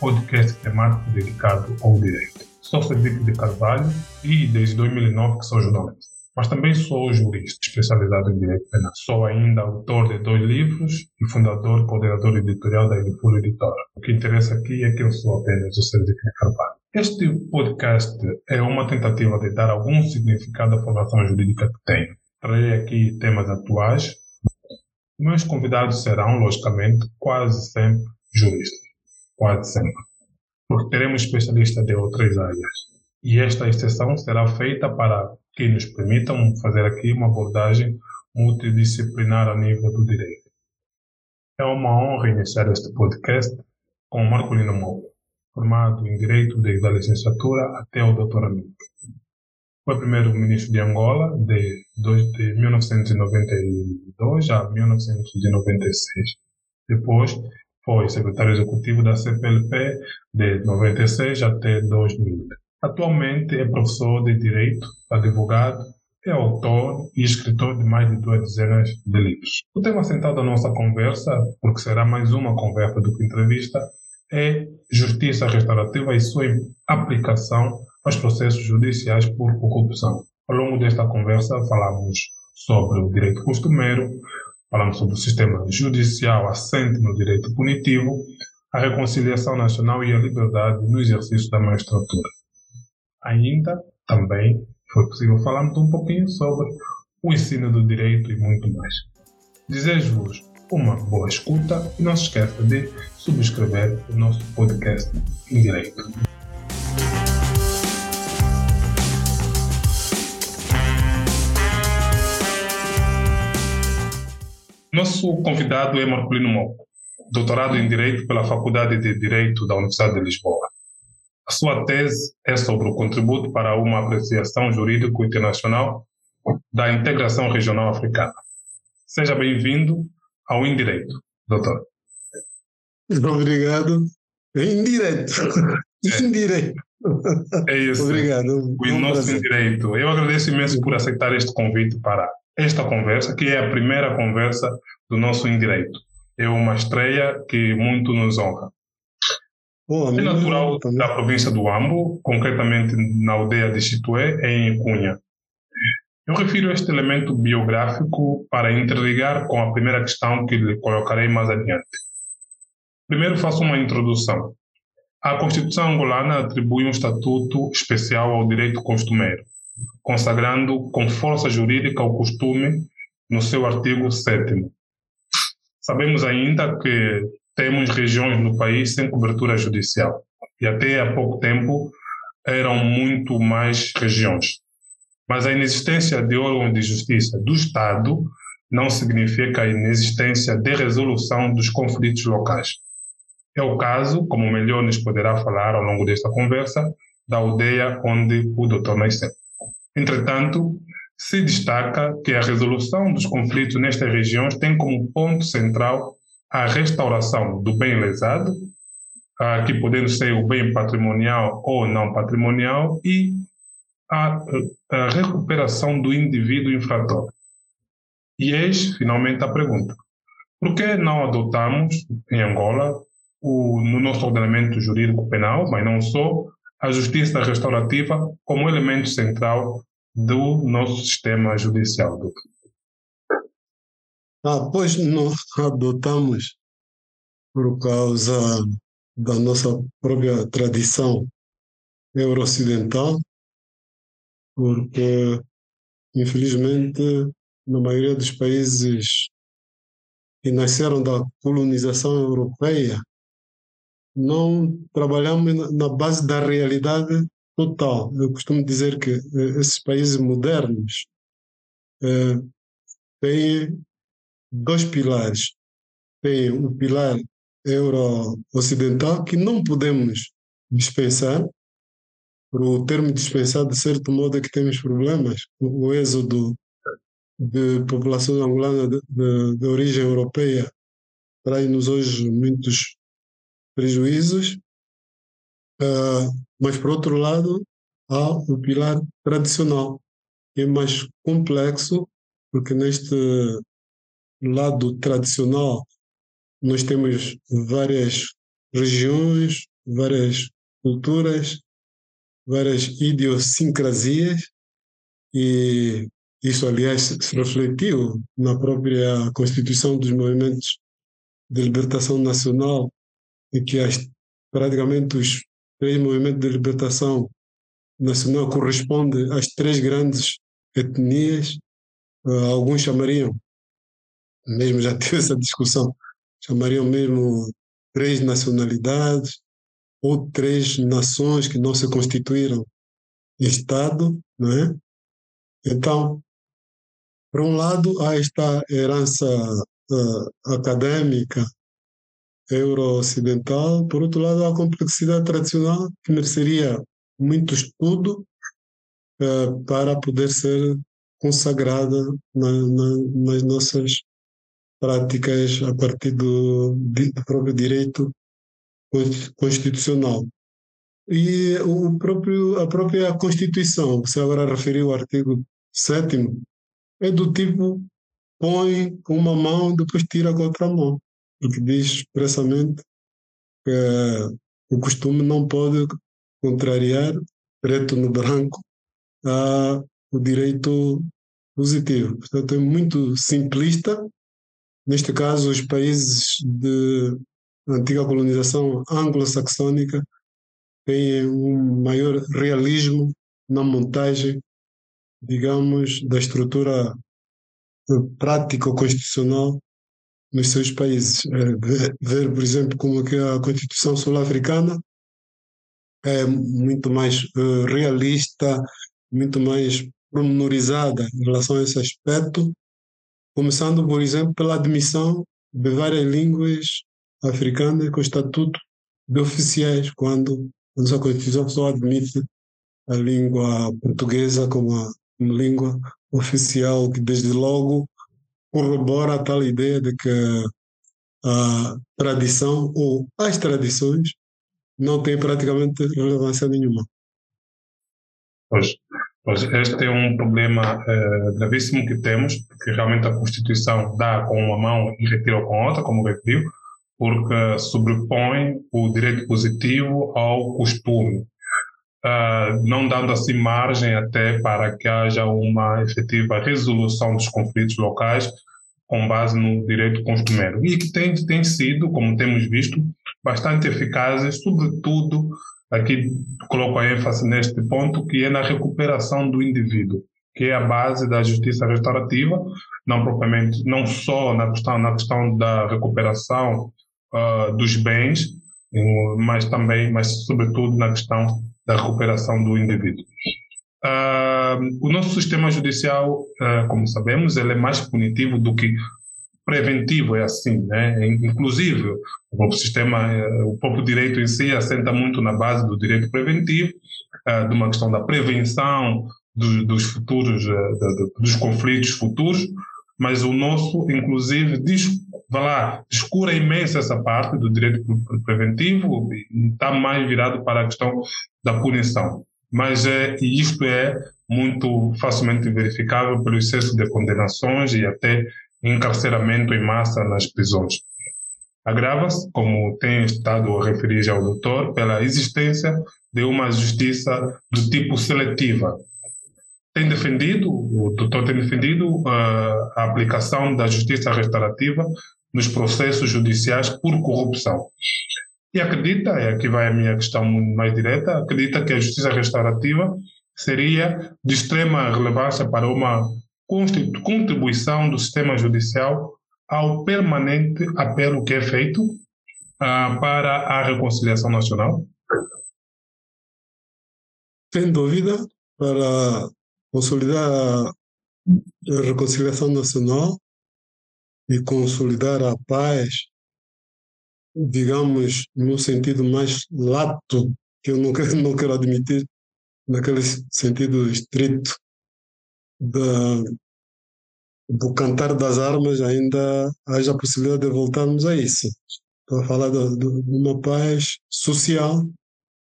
podcast temático dedicado ao direito. Sou Cedric de Carvalho e desde 2009 que sou jornalista. Mas também sou jurista especializado em direito penal. Sou ainda autor de dois livros e fundador coordenador editorial da Edifuro Editora. O que interessa aqui é que eu sou apenas o Cedric de Carvalho. Este podcast é uma tentativa de dar algum significado à formação jurídica que tenho. Trarei aqui temas atuais. Meus convidados serão, logicamente, quase sempre juristas. Quase sempre. Porque teremos especialistas de outras áreas. E esta exceção será feita para que nos permitam fazer aqui uma abordagem multidisciplinar a nível do direito. É uma honra iniciar este podcast com Marcolino Moura formado em Direito desde a licenciatura até o doutoramento. Foi primeiro-ministro de Angola de, de 1992 a 1996. Depois foi secretário executivo da CPLP de 96 até 2000. Atualmente é professor de Direito, advogado, é autor e escritor de mais de duas dezenas de livros. O tema central da nossa conversa, porque será mais uma conversa do que entrevista, é justiça restaurativa e sua aplicação aos processos judiciais por corrupção. Ao longo desta conversa, falamos sobre o direito costumeiro, falamos sobre o sistema judicial assente no direito punitivo, a reconciliação nacional e a liberdade no exercício da magistratura. Ainda, também, foi possível falarmos um pouquinho sobre o ensino do direito e muito mais. Desejo-vos uma boa escuta e não se esqueça de subscrever o nosso podcast em direito. Nosso convidado é Marcolino Moco, doutorado em Direito pela Faculdade de Direito da Universidade de Lisboa. A sua tese é sobre o contributo para uma apreciação jurídico internacional da integração regional africana. Seja bem-vindo ao indireito, doutor. Obrigado. Indireto. É. Indireto. É isso. Obrigado. O um nosso prazer. indireito. Eu agradeço imenso por aceitar este convite para esta conversa, que é a primeira conversa do nosso indireito. É uma estreia que muito nos honra. Bom, é natural da província do Ambo, concretamente na aldeia de Chitué, em Cunha. Eu refiro este elemento biográfico para interligar com a primeira questão que lhe colocarei mais adiante. Primeiro faço uma introdução. A Constituição angolana atribui um estatuto especial ao direito costumeiro, consagrando com força jurídica o costume no seu artigo 7 Sabemos ainda que temos regiões no país sem cobertura judicial e até há pouco tempo eram muito mais regiões. Mas a inexistência de órgãos de justiça do Estado não significa a inexistência de resolução dos conflitos locais. É o caso, como melhor nos poderá falar ao longo desta conversa, da aldeia onde o doutor nasceu. Entretanto, se destaca que a resolução dos conflitos nestas regiões tem como ponto central a restauração do bem lesado, que podendo ser o bem patrimonial ou não patrimonial, e a, a recuperação do indivíduo infrator. E eis, finalmente, a pergunta. Por que não adotamos, em Angola, o, no nosso ordenamento jurídico penal, mas não só, a justiça restaurativa como elemento central do nosso sistema judicial? Ah, pois nós adotamos por causa da nossa própria tradição euro-ocidental, porque, infelizmente, na maioria dos países que nasceram da colonização europeia, não trabalhamos na base da realidade total. Eu costumo dizer que eh, esses países modernos eh, têm dois pilares. Tem o pilar euro-ocidental, que não podemos dispensar, por o termo dispensar, de certo modo, é que temos problemas. O, êxodo de população angolana de, de, de origem europeia traz-nos hoje muitos prejuízos, uh, mas, por outro lado, há o pilar tradicional, que é mais complexo, porque neste lado tradicional nós temos várias regiões, várias culturas, várias idiosincrasias, e isso, aliás, se refletiu na própria constituição dos movimentos de libertação nacional, em que as, praticamente os três movimentos de libertação nacional correspondem às três grandes etnias, uh, alguns chamariam, mesmo já tive essa discussão, chamariam mesmo três nacionalidades ou três nações que não se constituíram Estado, não é? Então, por um lado, há esta herança uh, acadêmica euro-ocidental, por outro lado, há a complexidade tradicional que mereceria muito estudo uh, para poder ser consagrada na, na, nas nossas práticas a partir do, do próprio direito constitucional. E o próprio, a própria Constituição, você agora referiu o artigo 7 é do tipo põe com uma mão, depois tira com a outra mão, porque diz expressamente que o costume não pode contrariar, preto no branco, a, o direito positivo. Portanto, é muito simplista. Neste caso, os países de antiga colonização anglo-saxônica têm um maior realismo na montagem, digamos, da estrutura prática constitucional nos seus países. É, ver, por exemplo, como que a Constituição sul-africana é muito mais uh, realista, muito mais pormenorizada em relação a esse aspecto, começando, por exemplo, pela admissão de várias línguas africanas com estatuto de oficiais, quando a nossa Constituição só admite a língua portuguesa como a língua oficial, que desde logo corrobora a tal ideia de que a tradição ou as tradições não têm praticamente relevância nenhuma. Pois, pois este é um problema é, gravíssimo que temos, porque realmente a Constituição dá com uma mão e retira com a outra, como referiu, porque sobrepõe o direito positivo ao costume, uh, não dando assim margem até para que haja uma efetiva resolução dos conflitos locais com base no direito costumeiro. E que tem, tem sido, como temos visto, bastante eficazes, sobretudo aqui coloco a ênfase neste ponto, que é na recuperação do indivíduo, que é a base da justiça restaurativa, não propriamente, não só na questão, na questão da recuperação uh, dos bens, mas também, mas sobretudo na questão da recuperação do indivíduo. Uh, o nosso sistema judicial, uh, como sabemos, ele é mais punitivo do que preventivo, é assim, né? Inclusive, o próprio sistema, uh, o próprio direito em si assenta muito na base do direito preventivo, de uma questão da prevenção do, dos futuros, dos conflitos futuros, mas o nosso, inclusive, diz, vai lá, descura imenso essa parte do direito preventivo e está mais virado para a questão da punição. Mas é, e isto é muito facilmente verificável pelo excesso de condenações e até encarceramento em massa nas prisões. Agrava-se, como tem estado a referir já o doutor, pela existência de uma justiça do tipo seletiva, tem defendido, o doutor tem defendido uh, a aplicação da justiça restaurativa nos processos judiciais por corrupção. E acredita, e aqui vai a minha questão mais direta, acredita que a justiça restaurativa seria de extrema relevância para uma contribuição do sistema judicial ao permanente apelo que é feito uh, para a reconciliação nacional? Sem dúvida, para consolidar a reconciliação nacional e consolidar a paz, digamos, no sentido mais lato, que eu não quero, não quero admitir, naquele sentido estrito da, do cantar das armas, ainda haja a possibilidade de voltarmos a isso. Estou a falar de, de, de uma paz social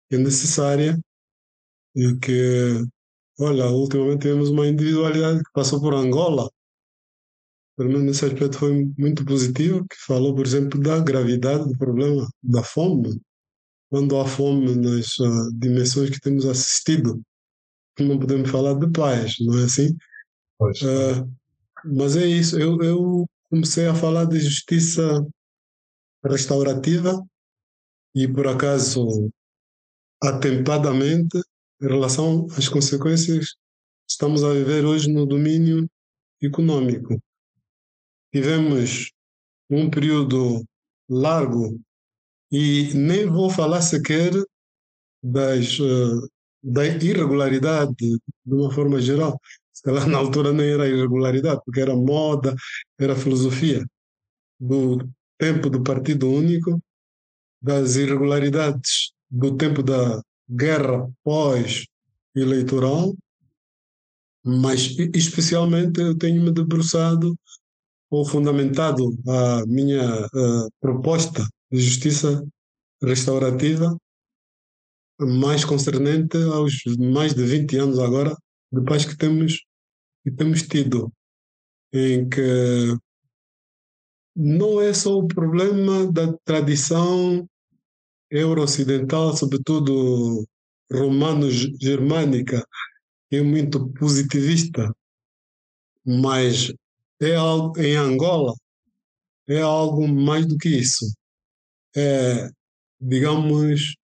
que é necessária e que Olha, ultimamente tivemos uma individualidade que passou por Angola, pelo menos nesse aspecto foi muito positivo, que falou, por exemplo, da gravidade do problema da fome. quando há fome nas uh, dimensões que temos assistido, não podemos falar de paz, não é assim? Uh, mas é isso, eu, eu comecei a falar de justiça restaurativa e, por acaso, atempadamente, em relação às consequências que estamos a viver hoje no domínio econômico. Tivemos um período largo e nem vou falar sequer das, uh, da irregularidade de uma forma geral. Se calhar na altura nem era irregularidade, porque era moda, era filosofia. Do tempo do Partido Único, das irregularidades do tempo da guerra pós-eleitoral, mas especialmente eu tenho me debruçado ou fundamentado a minha uh, proposta de justiça restaurativa mais concernente aos mais de 20 anos agora de paz que temos que temos tido em que não é só o problema da tradição euro-ocidental, sobretudo romano-germânica, é muito positivista, mas é algo em Angola é algo mais do que isso. É, digamos,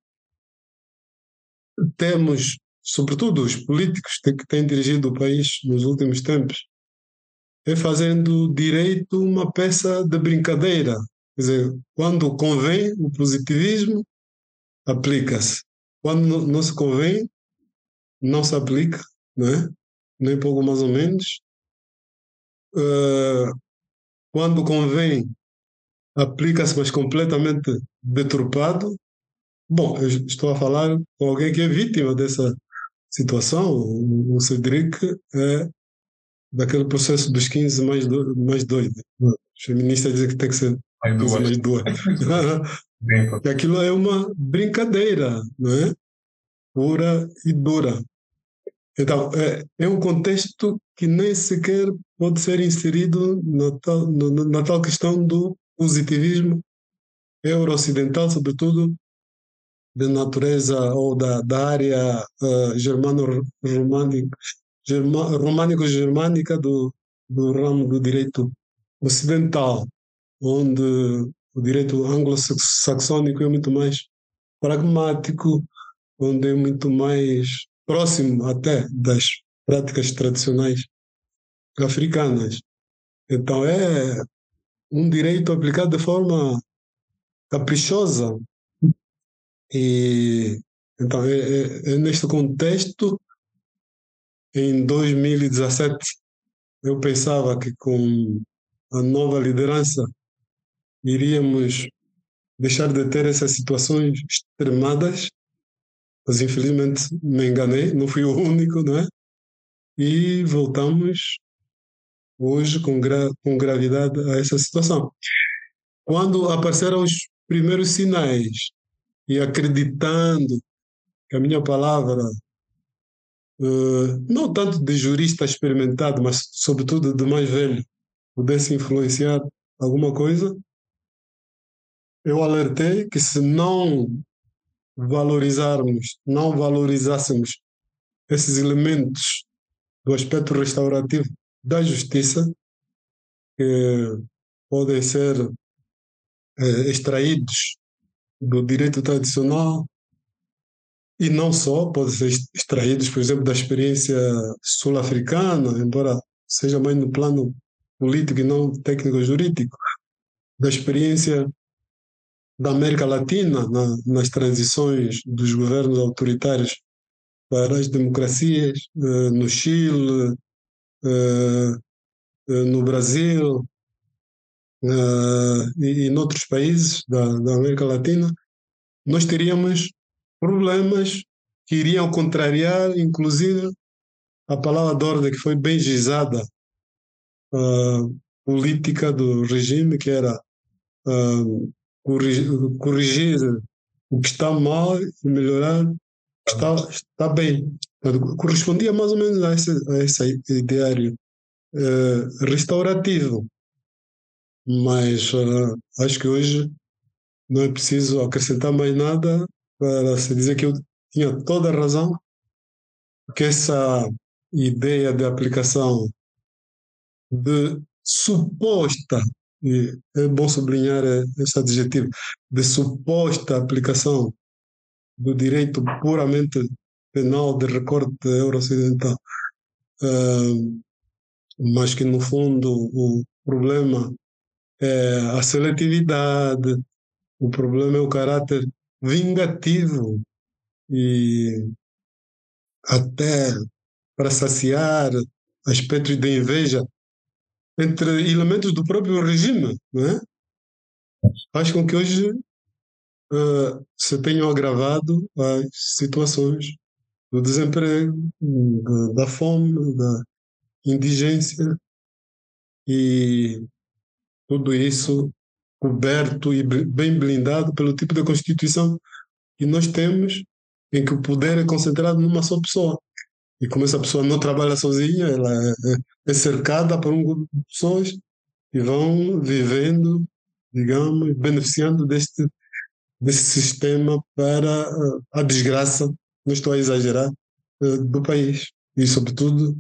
temos, sobretudo os políticos que têm dirigido o país nos últimos tempos, é fazendo direito uma peça de brincadeira. Quer dizer, quando convém o positivismo, aplica-se. Quando não, se convém, não se aplica, não é? nem pouco mais ou menos. Uh, quando convém, aplica-se, mas completamente deturpado. Bom, eu estou a falar com alguém que é vítima dessa situação. O Cedric é daquele processo dos 15 mais, do, mais doido. Os feministas dizem que tem que ser mais 15 mais duas. e aquilo é uma brincadeira, não é? Pura e dura. Então, é, é um contexto que nem sequer pode ser inserido na tal, na, tal questão do positivismo euro-ocidental, sobretudo de natureza ou da, da área uh, germano-românica românico-germânica do, do ramo do direito ocidental, onde o direito anglo-saxônico é muito mais pragmático, onde é muito mais próximo até das práticas tradicionais africanas. Então é um direito aplicado de forma caprichosa. E então é, é, é neste contexto em 2017, eu pensava que com a nova liderança iríamos deixar de ter essas situações extremadas, mas infelizmente me enganei, não fui o único, não é? E voltamos hoje com, gra com gravidade a essa situação. Quando apareceram os primeiros sinais e acreditando que a minha palavra uh, não tanto de jurista experimentado, mas sobretudo de mais velho, pudesse influenciar alguma coisa, eu alertei que se não valorizarmos, não valorizássemos esses elementos do aspecto restaurativo da justiça, que podem ser eh, extraídos do direito tradicional, e não só, podem ser extraídos, por exemplo, da experiência sul-africana, embora seja mais no plano político e não técnico-jurídico, da experiência da América Latina na, nas transições dos governos autoritários para as democracias, eh, no Chile, eh, eh, no Brasil e em outros países da, da América Latina, nós teríamos problemas que iriam contrariar, inclusive, a palavra de ordem que foi bem gizada, a política do regime, que era uh, corrigir, o que está mal e melhorar o que está, está bem. Correspondia mais ou menos a esse, a esse ideário uh, restaurativo. Mas uh, acho que hoje não é preciso acrescentar mais nada para se dizer que eu tinha toda a razão, que essa ideia de aplicação de suposta, e é bom sublinhar esse adjetivo, de suposta aplicação do direito puramente penal de recorte euro-ocidental, uh, mas que no fundo o problema é a seletividade, o problema é o caráter vingativo e até para saciar aspectos de inveja entre elementos do próprio regime, não é? Faz com que hoje uh, se tenham agravado as situações do desemprego, da, da fome, da indigência e tudo isso coberto e bem blindado pelo tipo de Constituição que nós temos, em que o poder é concentrado numa só pessoa. E como essa pessoa não trabalha sozinha, ela é, é cercada por um grupo de pessoas que vão vivendo, digamos, beneficiando deste, sistema para a desgraça, não estou a exagerar, eh, do país. E, sobretudo,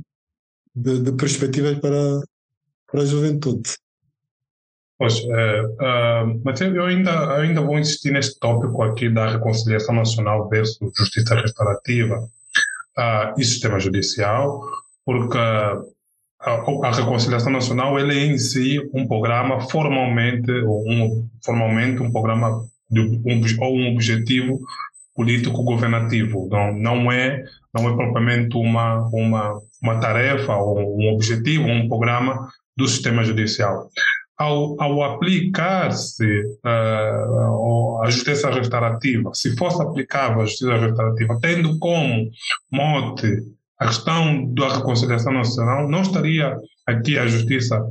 de, de perspectivas para, para a juventude. Pois, é, uh, mas eu ainda, ainda vou insistir neste tópico aqui da reconciliação nacional versus justiça restaurativa uh, e sistema judicial, porque a, a, reconciliação nacional ele é em si um programa formalmente, um, formalmente um programa de, um, ou um objetivo político governativo, não, não é não é propriamente uma uma uma tarefa ou um objetivo, um programa do sistema judicial ao, ao aplicar-se uh, a justiça restaurativa, se fosse aplicável a justiça restaurativa, tendo como mote a questão da reconciliação nacional, não estaria aqui a justiça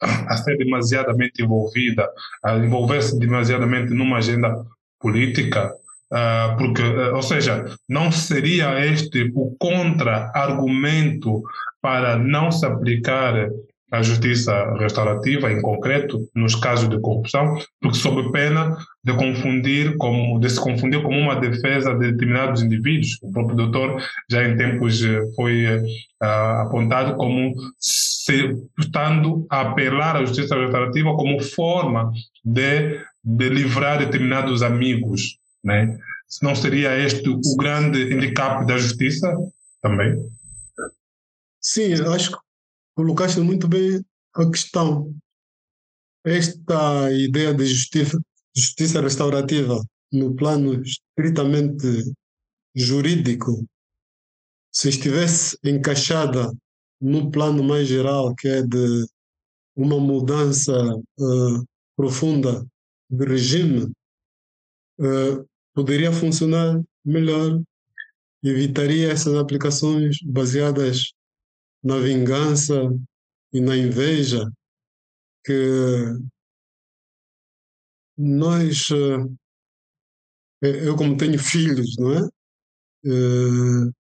a ser demasiadamente envolvida, a envolver-se demasiadamente numa agenda política, uh, porque, uh, ou seja, não seria este o contra-argumento para não se aplicar a justiça restaurativa, em concreto, nos casos de corrupção, porque sob pena de confundir como de se confundir como uma defesa de determinados indivíduos. O próprio doutor já em tempos eh, foi uh, apontado como se, estando a apelar à justiça restaurativa como forma de, de livrar determinados amigos, né? Não seria este o grande handicap da justiça também? Sim, acho que colocaste muito bem a questão. Esta ideia de justiça, justiça restaurativa no plano estritamente jurídico, se estivesse encaixada no plano mais geral, que é de uma mudança uh, profunda de regime, uh, poderia funcionar melhor, evitaria essas aplicações baseadas na vingança e na inveja que nós, eh, eu como tenho filhos, não é? Eh,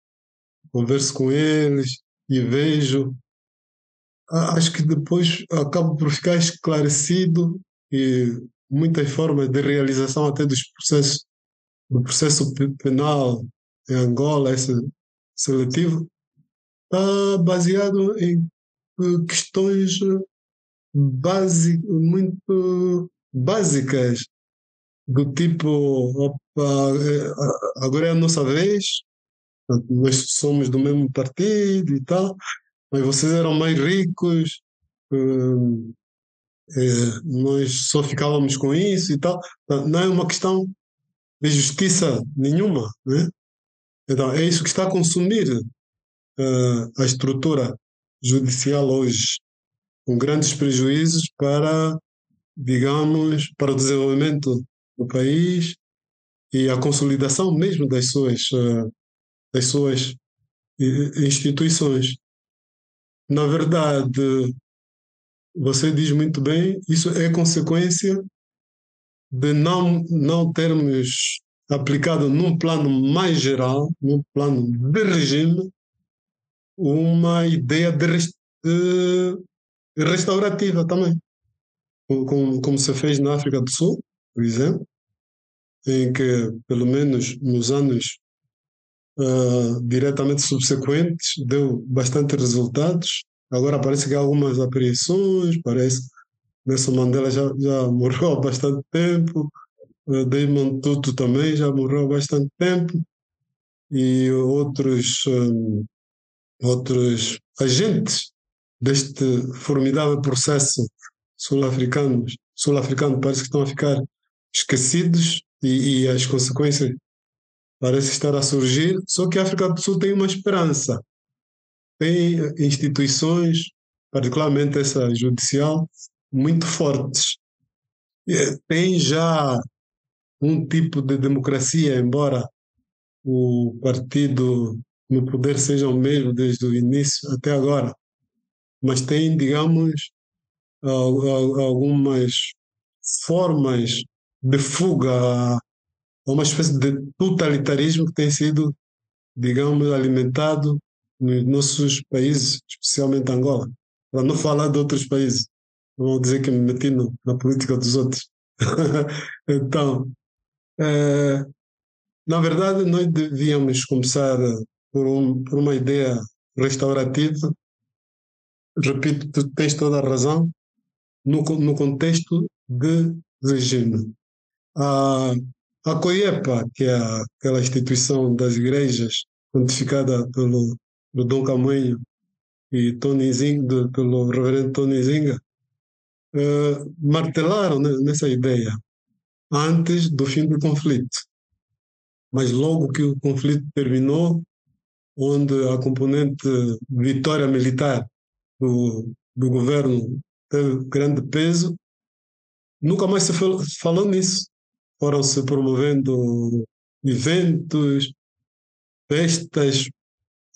converso com eles e vejo, acho que depois acabo por ficar esclarecido e muitas formas de realização até dos processos, do processo penal em Angola, esse seletivo, está baseado em eh, questões base, muito básicas, do tipo, opa, eh, agora é a nossa vez, nós somos do mesmo partido e tal, mas vocês eram mais ricos, eh, nós só ficávamos com isso e tal. Não é uma questão de justiça nenhuma, né? Então, é isso que está a consumir uh, a estrutura judicial hoje, com grandes prejuízos para, digamos, para o desenvolvimento do país e a consolidação mesmo das suas, uh, das suas instituições. Na verdade, você diz muito bem, isso é consequência de não, não termos aplicado num plano mais geral, num plano de regime, uma ideia de, de restaurativa também, como, como se fez na África do Sul, por exemplo, em que, pelo menos nos anos uh, diretamente subsequentes, deu bastante resultados. Agora parece que há algumas apreensões, parece Nelson Mandela já, já morreu há bastante tempo, uh, Desmond Tutu também já morreu há bastante tempo, e outros, um, outros agentes deste formidável processo sul-africano, sul-africano parece que estão a ficar esquecidos e, e as consequências parecem estar a surgir, só que a África do Sul tem uma esperança. Tem instituições, particularmente essa judicial, muito fortes. Tem já um tipo de democracia, embora o partido no poder seja o mesmo desde o início até agora, mas tem, digamos, algumas formas de fuga uma espécie de totalitarismo que tem sido, digamos, alimentado nos nossos países, especialmente Angola. Para não falar de outros países. Vou dizer que me meti no, na política dos outros. então, é, na verdade, nós devíamos começar por, um, por uma ideia restaurativa. Repito, tu tens toda a razão no, no contexto de regime. A, a COIEPA, que é aquela instituição das igrejas, quantificada pelo, pelo Dom Caminho e Tony Zinga, pelo reverendo Tony Zinga, uh, martelaram nessa ideia antes do fim do conflito. Mas logo que o conflito terminou, onde a componente vitória militar do, do governo teve grande peso, nunca mais se falou, falou nisso. Foram-se promovendo eventos, festas,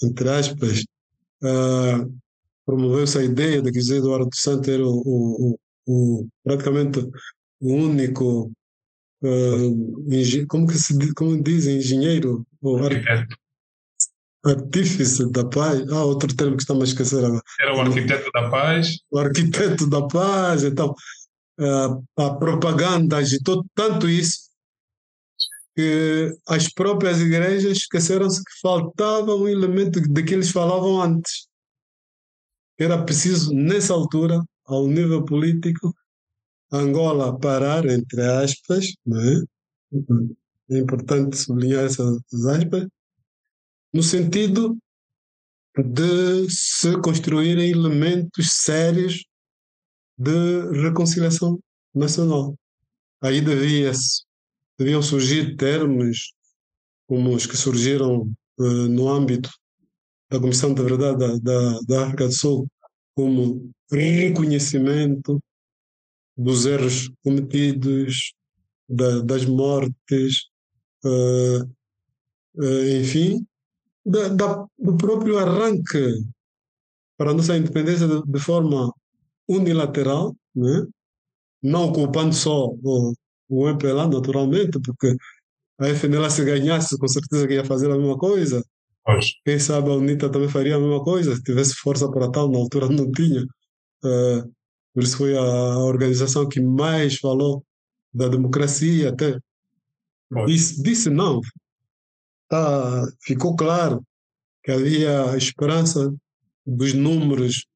entre aspas, uh, promoveu-se a ideia de que José Eduardo Santos era o, o, o, praticamente o único, uh, como, que se, como dizem, engenheiro, ou arquiteto artífice da paz. Ah, outro termo que estamos a esquecer agora. Era o arquiteto da paz. O arquiteto da paz. Então, a propaganda agitou tanto isso que as próprias igrejas esqueceram-se que faltava um elemento de que eles falavam antes. Era preciso, nessa altura, ao nível político, Angola parar, entre aspas, não é? é importante sublinhar essas aspas, no sentido de se construírem elementos sérios de reconciliação nacional. Aí devia deviam surgir termos como os que surgiram uh, no âmbito da Comissão da Verdade da, da, da África do Sul, como reconhecimento dos erros cometidos, da, das mortes, uh, uh, enfim, da, da, do próprio arranque para a nossa independência de, de forma unilateral, né? não culpando só o, o MPLA, naturalmente, porque a FNLA se ganhasse, com certeza que ia fazer a mesma coisa. Pois. Quem sabe a UNITA também faria a mesma coisa, se tivesse força para tal, na altura não tinha. Uh, por isso foi a organização que mais falou da democracia, até disse, disse não, tá, ficou claro que havia esperança dos números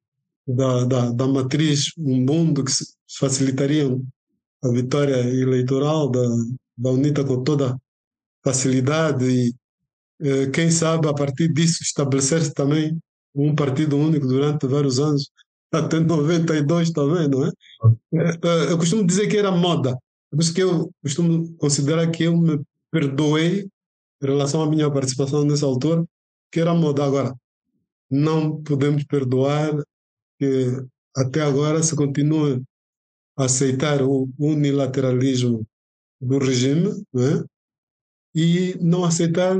da, da, da matriz um mundo que facilitariam a vitória eleitoral da, da UNITA com toda facilidade e eh, quem sabe a partir disso estabelecer-se também um partido único durante vários anos, até 92 também, não é? Eh, eh, eu costumo dizer que era moda, por isso que eu costumo considerar que eu me perdoei em relação à minha participação nessa altura, que era moda. Agora, não podemos perdoar que até agora se continua a aceitar o unilateralismo do regime né? e não aceitar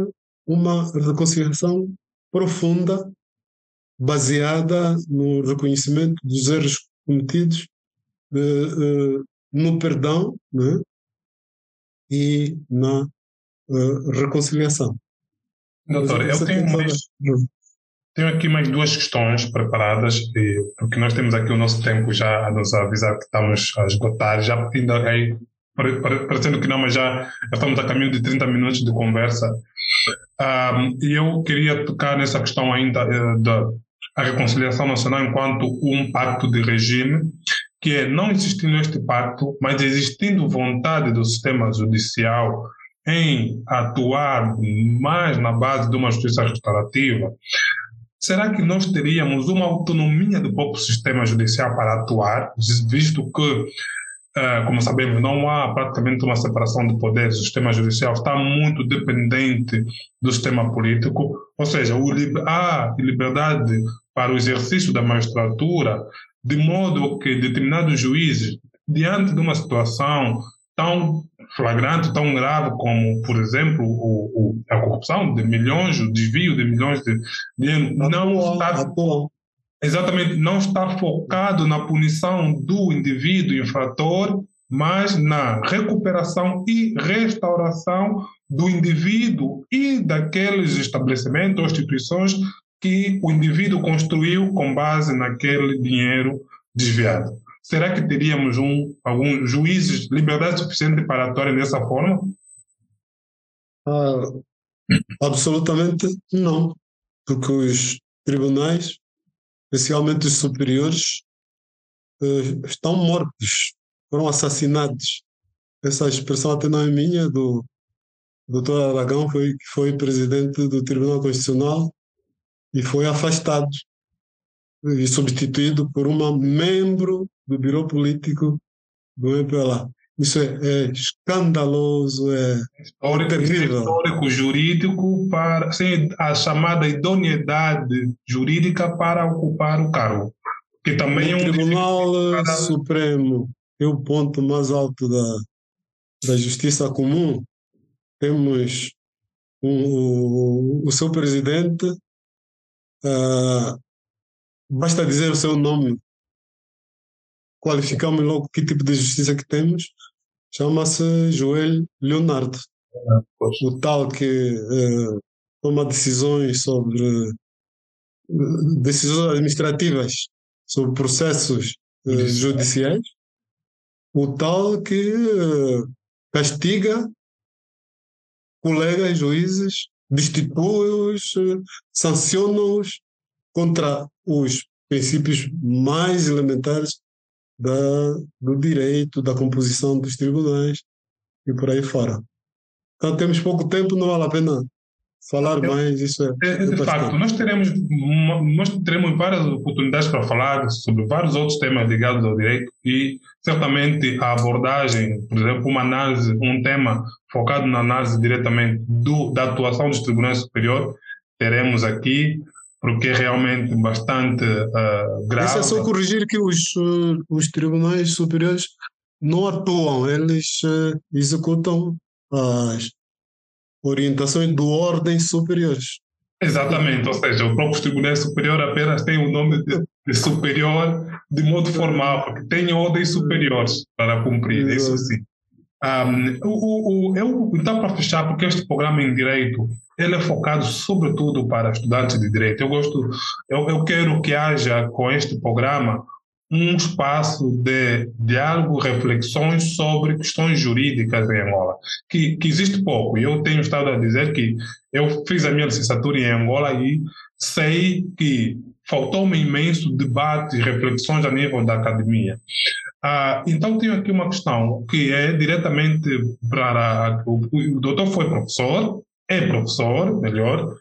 uma reconciliação profunda baseada no reconhecimento dos erros cometidos, uh, uh, no perdão né? e na uh, reconciliação. Doutor, eu tenho, mais, tenho aqui mais duas questões preparadas, porque nós temos aqui o nosso tempo já a nos avisar que estamos a esgotar, já pedindo aí parecendo que não, mas já estamos a caminho de 30 minutos de conversa. Um, e eu queria tocar nessa questão ainda uh, da reconciliação nacional enquanto um pacto de regime, que é não existindo este pacto, mas existindo vontade do sistema judicial em atuar mais na base de uma justiça restaurativa, será que nós teríamos uma autonomia do próprio sistema judicial para atuar, visto que Uh, como sabemos, não há praticamente uma separação de poderes. O sistema judicial está muito dependente do sistema político, ou seja, há liberdade para o exercício da magistratura, de modo que determinados juízes, diante de uma situação tão flagrante, tão grave como, por exemplo, o, o, a corrupção de milhões, o desvio de milhões de dinheiro, não está exatamente não está focado na punição do indivíduo infrator, mas na recuperação e restauração do indivíduo e daqueles estabelecimentos ou instituições que o indivíduo construiu com base naquele dinheiro desviado. Será que teríamos um, alguns juízes liberdade suficiente para atuar dessa forma? Ah, absolutamente não, porque os tribunais especialmente os superiores, uh, estão mortos, foram assassinados. Essa expressão até não é minha, do doutor Aragão, foi, que foi presidente do Tribunal Constitucional e foi afastado e substituído por uma membro do Biro Político do MPLA. Isso é, é escandaloso, é, histórico, terrível. Histórico jurídico para sem a chamada idoneidade jurídica para ocupar o cargo, que também o é um Tribunal Supremo é o ponto mais alto da da justiça comum. Temos um, o, o seu presidente, uh, basta dizer o seu nome, qualificamos logo que tipo de justiça que temos chama-se Joel Leonardo. Ah, o tal que uh, toma decisões sobre uh, decisões administrativas sobre processos uh, judiciais. O tal que castiga colegas juízes, destitui-os, sanciona-os contra os princípios mais elementares da, do direito, da composição dos tribunais e por aí fora. Então temos pouco tempo, não vale a pena falar mais, isso é. é, é de facto, nós teremos, nós teremos várias oportunidades para falar sobre vários outros temas ligados ao direito e certamente a abordagem, por exemplo, uma análise, um tema focado na análise diretamente do, da atuação dos tribunais superiores, teremos aqui porque é realmente bastante uh, grave. Isso é só corrigir que os, uh, os tribunais superiores não atuam, eles uh, executam as orientações do ordem superiores. Exatamente, ou seja, o próprio Tribunal Superior apenas tem o nome de, de superior de modo formal, porque tem ordens superiores para cumprir, Exato. isso sim. Um, o, o, eu, então, para fechar, porque este programa em direito ele é focado sobretudo para estudantes de direito. Eu gosto, eu, eu quero que haja com este programa um espaço de diálogo, reflexões sobre questões jurídicas em Angola, que, que existe pouco. Eu tenho estado a dizer que eu fiz a minha licenciatura em Angola e sei que faltou-me imenso debate e reflexões a nível da academia. Ah, então, tenho aqui uma questão que é diretamente para. O, o doutor foi professor, é professor, melhor,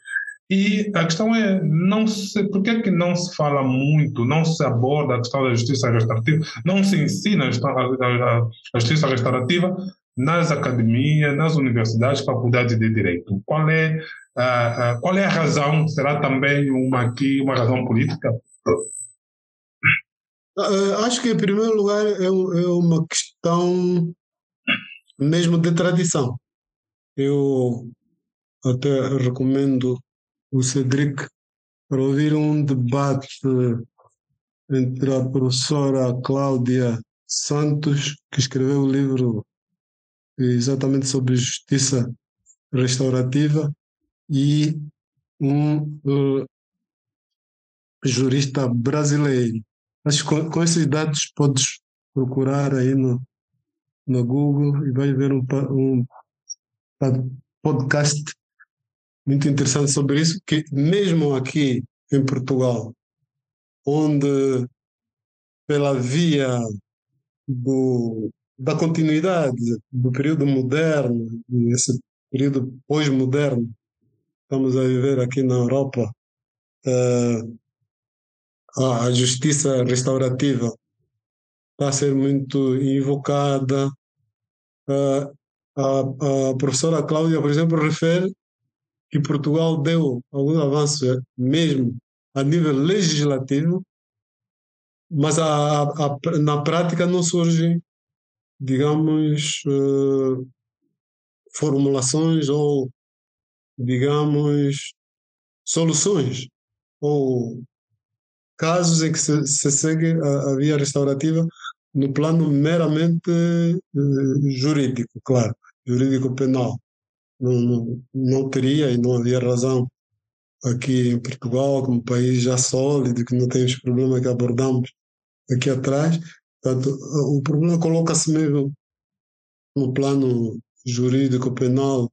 e a questão é, não se, por que, é que não se fala muito, não se aborda a questão da justiça restaurativa, não se ensina a, a, a justiça restaurativa nas academias, nas universidades, faculdades de direito? Qual é, a, qual é a razão? Será também uma, aqui, uma razão política? Uh, acho que, em primeiro lugar, é, é uma questão mesmo de tradição. Eu até recomendo o Cedric para ouvir um debate entre a professora Cláudia Santos, que escreveu o livro exatamente sobre justiça restaurativa, e um uh, jurista brasileiro. Acho com, com esses dados podes procurar aí no, no Google e vais ver um, um podcast muito interessante sobre isso, que mesmo aqui em Portugal, onde pela via do, da continuidade do período moderno, esse período pós-moderno, estamos a viver aqui na Europa, uh, a justiça restaurativa está a ser muito invocada. Uh, a, a professora Cláudia, por exemplo, refere que Portugal deu alguns avanços mesmo a nível legislativo, mas a, a, na prática não surgem, digamos, uh, formulações ou, digamos, soluções ou casos em que se, se segue a, a, via restaurativa no plano meramente uh, jurídico, claro, jurídico penal. Não, não, teria e não havia razão aqui em Portugal, como país já sólido, que não tem os problemas que abordamos aqui atrás. Portanto, o problema coloca-se mesmo no plano jurídico, penal,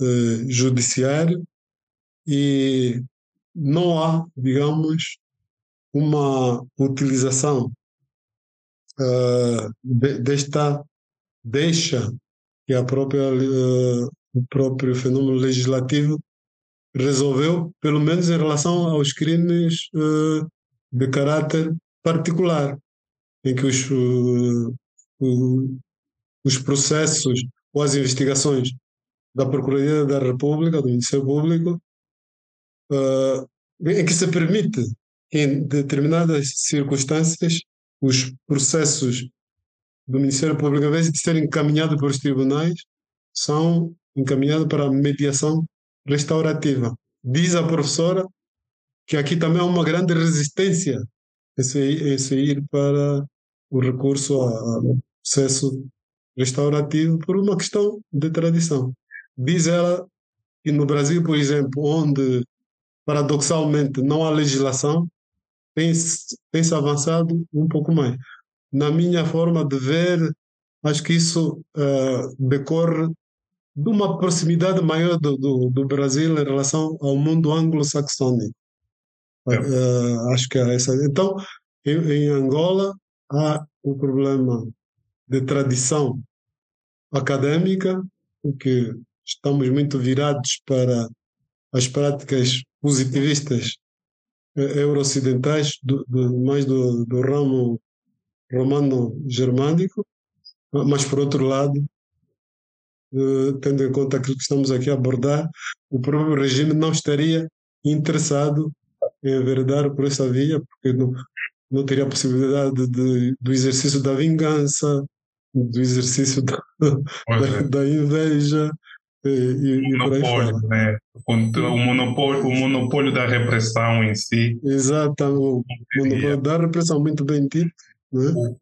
eh, judiciário, e não há, digamos, uma utilização uh, de, desta deixa que a própria, uh, o próprio fenômeno legislativo resolveu, pelo menos em relação aos crimes uh, de caráter particular, em que os, os processos ou as investigações da Procuradoria da República, do Ministério Público, em que se permite em determinadas circunstâncias, os processos do Ministério Público, ao invés de serem encaminhados para os tribunais, são encaminhados para mediação restaurativa. Diz a professora que aqui também há uma grande resistência em sair para o recurso ao processo restaurativo por uma questão de tradição. Diz ela que no Brasil, por exemplo, onde paradoxalmente não há legislação, tem-se tem avançado um pouco mais. Na minha forma de ver, acho que isso uh, decorre de uma proximidade maior do, do, do, Brasil em relação ao mundo anglo-saxônico. É. Uh, acho que é essa. Então, em, em Angola, há o problema de tradição acadêmica, que estamos muito virados para as práticas positivistas eh, euro-ocidentais, do, do, mais do, do ramo romano-germânico, mas por outro lado, tendo em conta aquilo que estamos aqui a abordar, o próprio regime não estaria interessado em enveredar por essa via, porque não, não teria a possibilidade de, do exercício da vingança, do exercício da, da, da inveja, e, o monopólio, né? O, monopólio, o monopólio da repressão em si. Exato, o monopólio da repressão, muito bem dito. Né?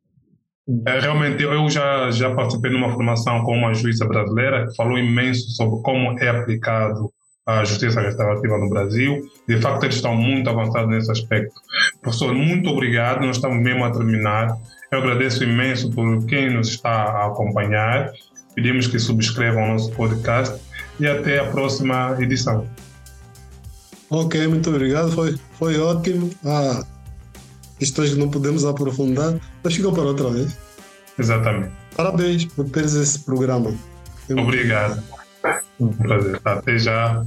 É, realmente, eu já, já participei numa formação com uma juíza brasileira que falou imenso sobre como é aplicado a justiça restaurativa no Brasil. De facto, eles estão muito avançados nesse aspecto. Professor, muito obrigado. Nós estamos mesmo a terminar. Eu agradeço imenso por quem nos está a acompanhar Pedimos que subscrevam o nosso podcast e até a próxima edição. Ok, muito obrigado. Foi, foi ótimo. Ah, questões que não podemos aprofundar, mas ficam para outra vez. Exatamente. Parabéns por teres esse programa. Obrigado. Um prazer. Até já.